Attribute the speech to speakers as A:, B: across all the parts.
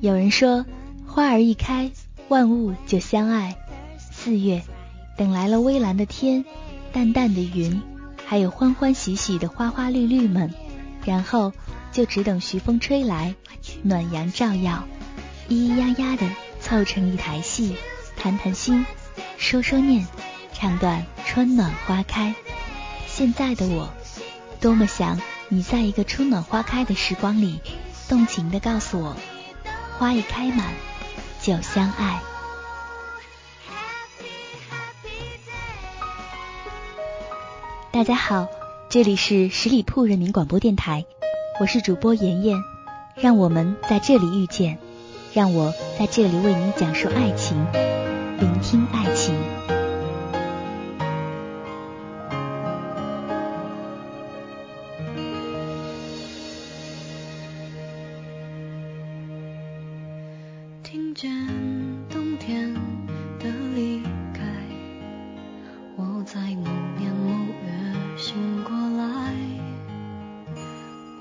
A: 有人说，花儿一开，万物就相爱。四月，等来了微蓝的天，淡淡的云，还有欢欢喜喜的花花绿绿们，然后就只等徐风吹来。暖阳照耀，咿咿呀呀的凑成一台戏，谈谈心，说说念，唱段春暖花开。现在的我，多么想你在一个春暖花开的时光里，动情的告诉我，花一开满就相爱。大家好，这里是十里铺人民广播电台，我是主播妍妍。让我们在这里遇见，让我在这里为你讲述爱情，聆听爱情。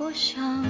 A: 我想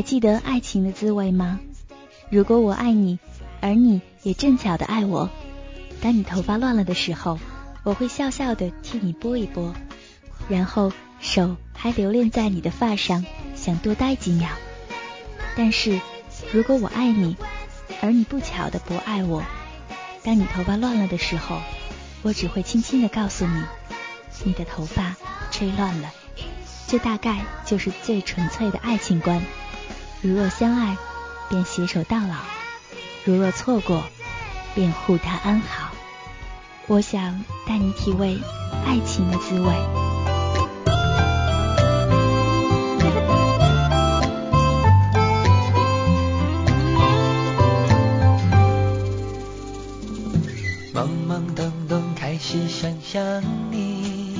A: 还记得爱情的滋味吗？如果我爱你，而你也正巧的爱我，当你头发乱了的时候，我会笑笑的替你拨一拨，然后手还留恋在你的发上，想多待几秒。但是如果我爱你，而你不巧的不爱我，当你头发乱了的时候，我只会轻轻的告诉你，
B: 你的头发吹乱了。这大概就是最纯粹的爱情观。如若相爱，便携手到老；如若错过，便护他安好。我想带你体味爱情的滋味。
C: 懵懵懂懂开始想象你，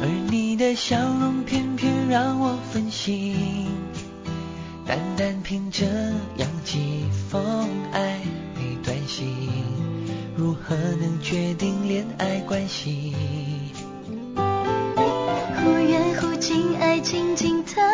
C: 而你的笑容偏偏让我分心，单单凭这样几封暧昧短信，如何能决定恋爱关系？忽远忽近，爱情进头。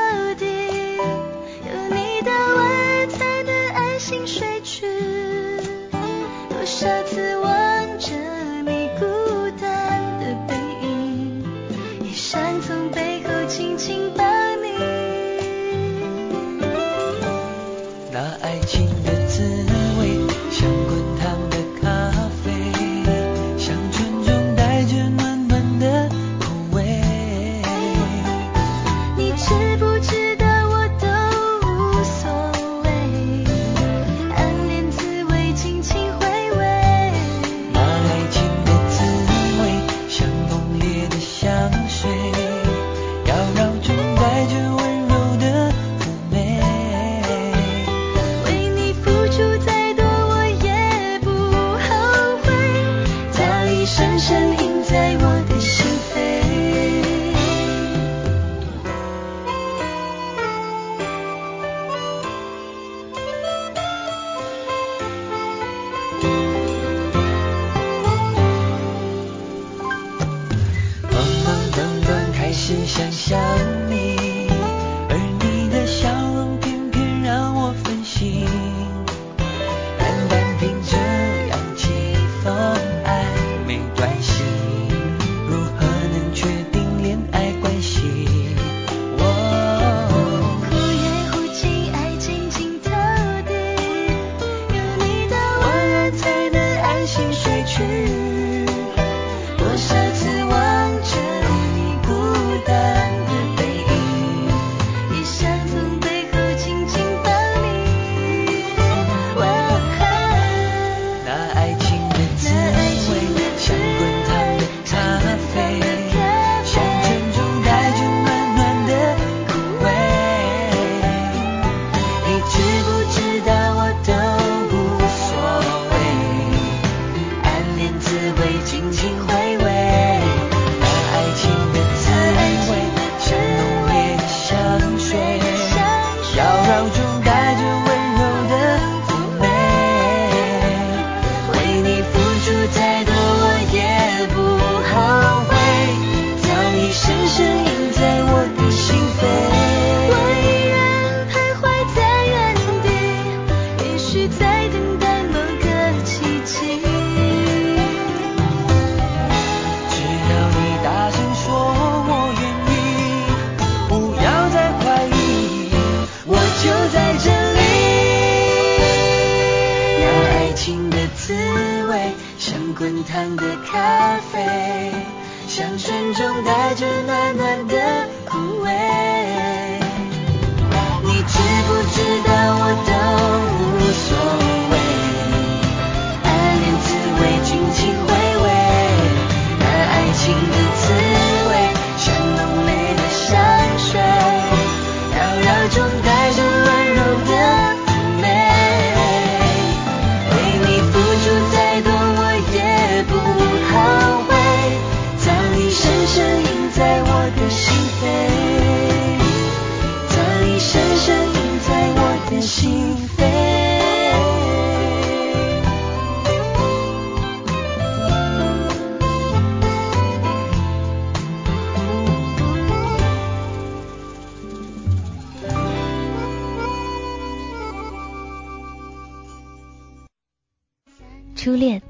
B: 恋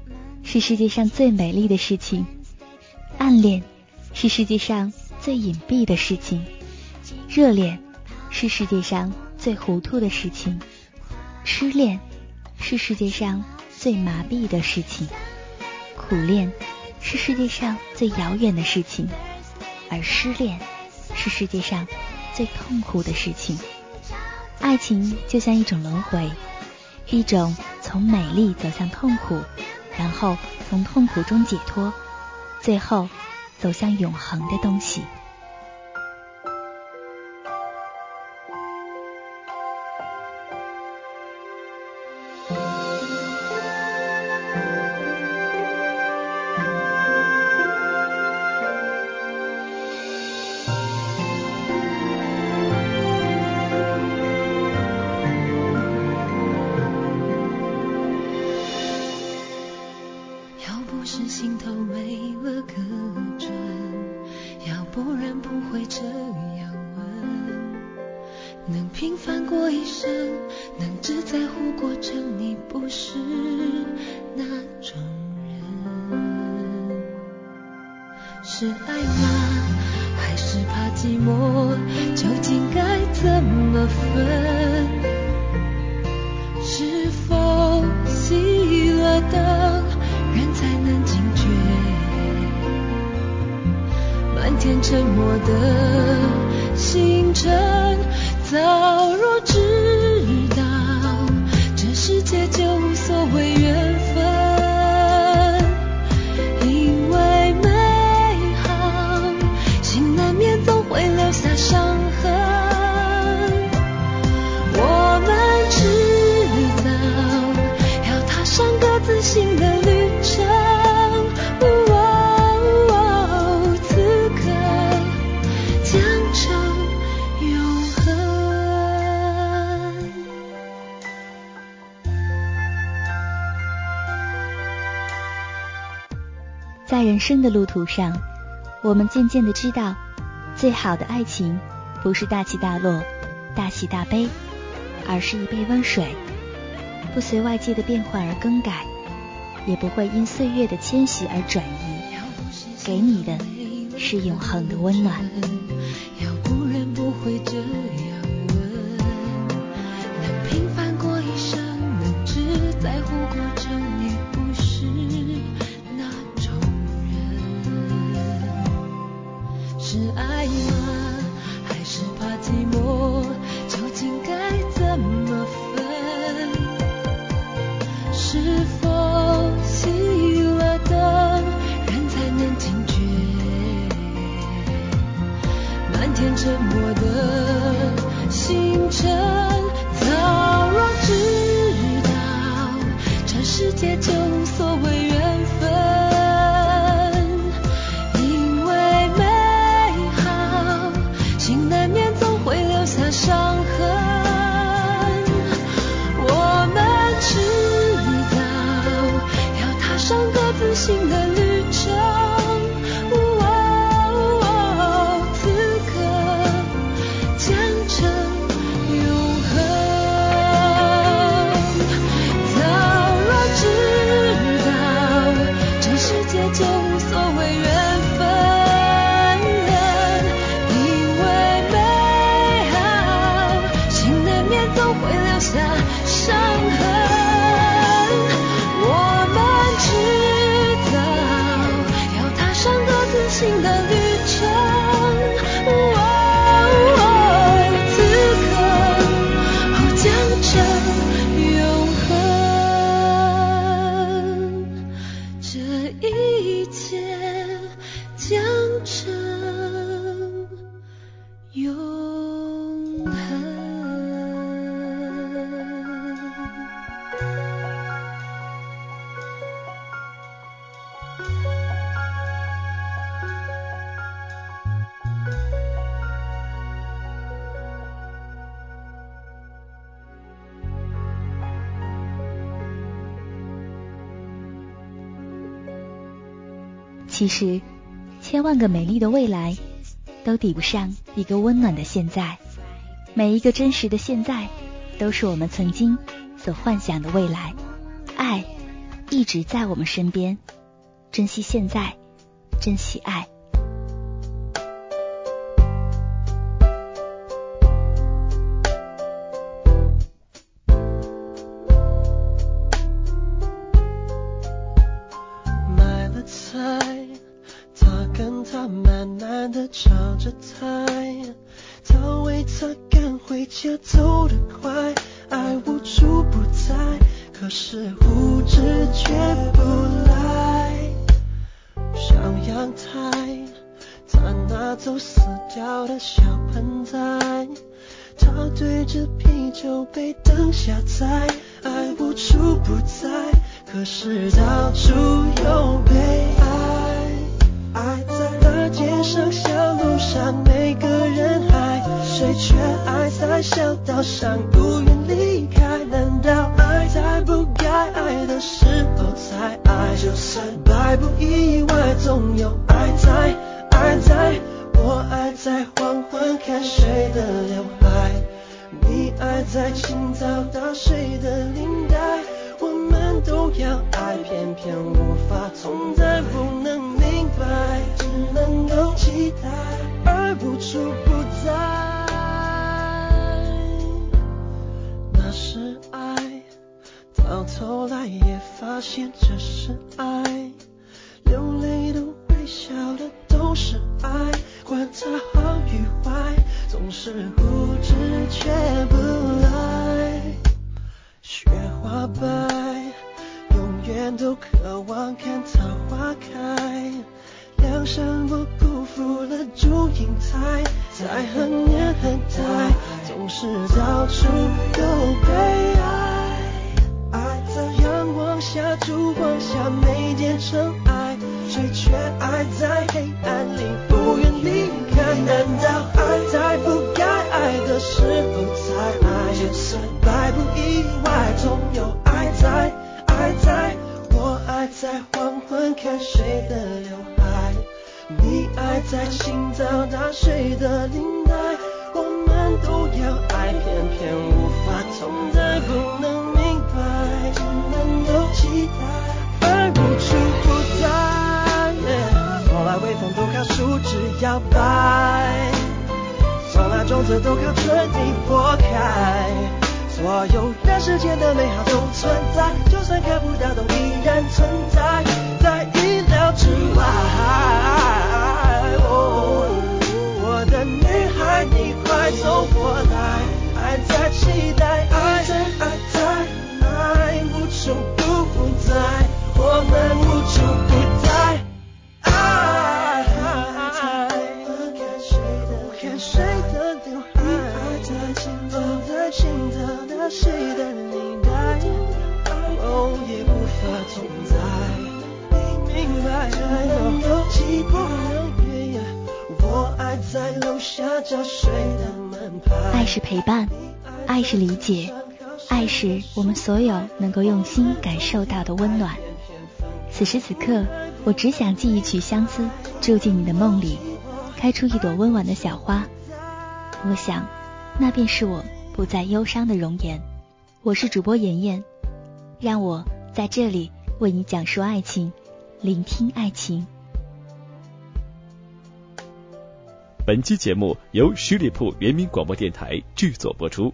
B: 是世界上最美丽的事情，暗恋是世界上最隐蔽的事情，热恋是世界上最糊涂的事情，痴恋是世界上最麻痹的事情，苦恋是世界上最遥远的事情，
A: 而失恋是世界上最痛苦的事情。爱情就像一种轮回，一种从美丽走向痛苦，然后从痛苦中解脱，最后走向永恒的东西。生的路途上，我们渐渐的知道，最好的爱情不是大起大落、大喜大悲，而是一杯温水，不随外界的变化而更改，也不会因岁月的迁徙而转移，给你的是永恒的温暖。要不然不会这样。就无所谓缘分。其实，千万个美丽的未来，都抵不上一个温暖的现在。每一个真实的现在，都是我们曾经所幻想的未来。爱一直在我们身边，珍惜现在，珍惜爱。
D: 走死掉的小盆栽，他对着啤酒杯等下载，爱无处不在，可是到处有悲哀。爱在大街上、小路上，每个人爱，谁却爱在小道上，不愿离开。难道爱在不该爱的时候才爱？就算百不意外，总有在清早打谁的领带。我们都要爱，偏偏无法从在，不能明白，只能够期待，而无处不在。那是爱，到头来也发现这是爱，流泪的、微笑的都是爱，管它好与坏，总是不知却不。白，永远都渴望看桃花开。梁山伯辜负了祝英台，在恨年恨代，总是到处有悲哀。爱在阳光下、烛光下没变成爱，谁却爱在黑暗里不愿离开？难道爱在，爱在。我爱在黄昏看谁的刘海，你爱在清早打谁的领带。我们都要爱，偏偏无法同在，不能明白，只能够期待，而无处不在。从来微风都靠树枝摇摆，从来种子都靠春泥破开。所有人世间的美好都存在，就算看不到，都依然存在，在意料之外。我的女孩，你快走过来，爱在期待，
A: 我们所有能够用心感受到的温暖。此时此刻，我只想寄一曲相思，住进你的梦里，开出一朵温婉的小花。我想，那便是我不再忧伤的容颜。我是主播妍妍，让我在这里为你讲述爱情，聆听爱情。
E: 本期节目由十里铺人民广播电台制作播出。